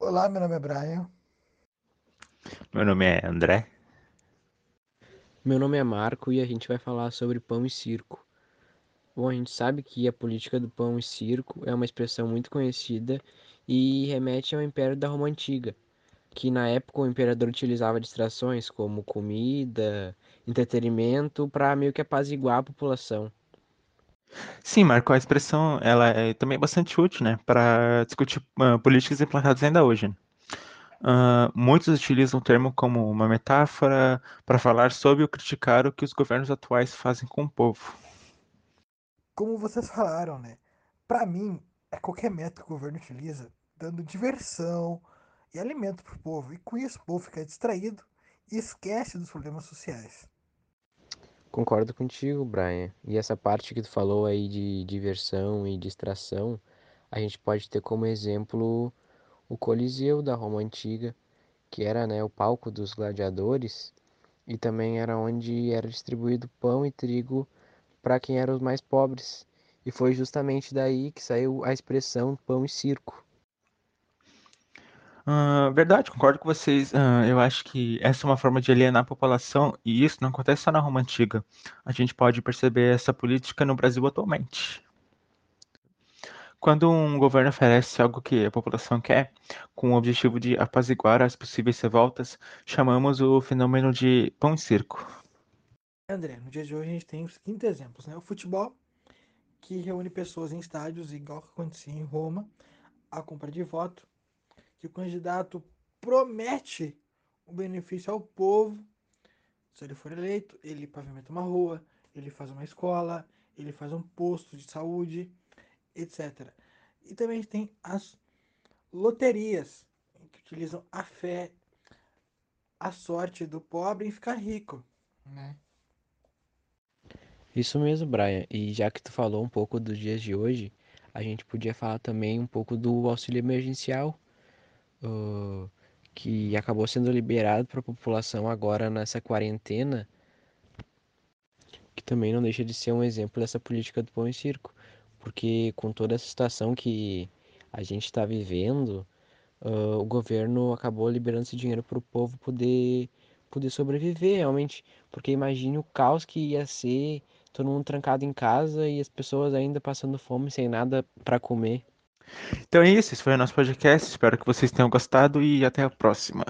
Olá, meu nome é Brian. Meu nome é André. Meu nome é Marco e a gente vai falar sobre pão e circo. Bom, a gente sabe que a política do pão e circo é uma expressão muito conhecida e remete ao Império da Roma Antiga, que na época o imperador utilizava distrações como comida, entretenimento para meio que apaziguar a população. Sim, Marco, a expressão ela é também bastante útil, né, para discutir uh, políticas implantadas ainda hoje. Uh, muitos utilizam o termo como uma metáfora para falar sobre ou criticar o que os governos atuais fazem com o povo. Como vocês falaram, né? Para mim, é qualquer método que o governo utiliza, dando diversão e alimento para o povo. E com isso o povo fica distraído e esquece dos problemas sociais. Concordo contigo, Brian. E essa parte que tu falou aí de diversão e distração, a gente pode ter como exemplo o Coliseu da Roma Antiga, que era né, o palco dos gladiadores e também era onde era distribuído pão e trigo para quem eram os mais pobres. E foi justamente daí que saiu a expressão pão e circo. Uh, verdade, concordo com vocês. Uh, eu acho que essa é uma forma de alienar a população e isso não acontece só na Roma Antiga. A gente pode perceber essa política no Brasil atualmente. Quando um governo oferece algo que a população quer, com o objetivo de apaziguar as possíveis revoltas, chamamos o fenômeno de pão e circo. André, no dia de hoje a gente tem os seguintes exemplos, né? O futebol, que reúne pessoas em estádios, igual que acontecia em Roma, a compra de voto, que o candidato promete o benefício ao povo. Se ele for eleito, ele pavimenta uma rua, ele faz uma escola, ele faz um posto de saúde, etc. E também tem as loterias, que utilizam a fé, a sorte do pobre em ficar rico, né? Isso mesmo, Brian. E já que tu falou um pouco dos dias de hoje, a gente podia falar também um pouco do auxílio emergencial, uh, que acabou sendo liberado para a população agora nessa quarentena, que também não deixa de ser um exemplo dessa política do pão e circo, porque com toda essa situação que a gente está vivendo, uh, o governo acabou liberando esse dinheiro para o povo poder poder sobreviver realmente, porque imagine o caos que ia ser todo mundo trancado em casa e as pessoas ainda passando fome sem nada para comer. Então é isso, esse foi o nosso podcast. Espero que vocês tenham gostado e até a próxima.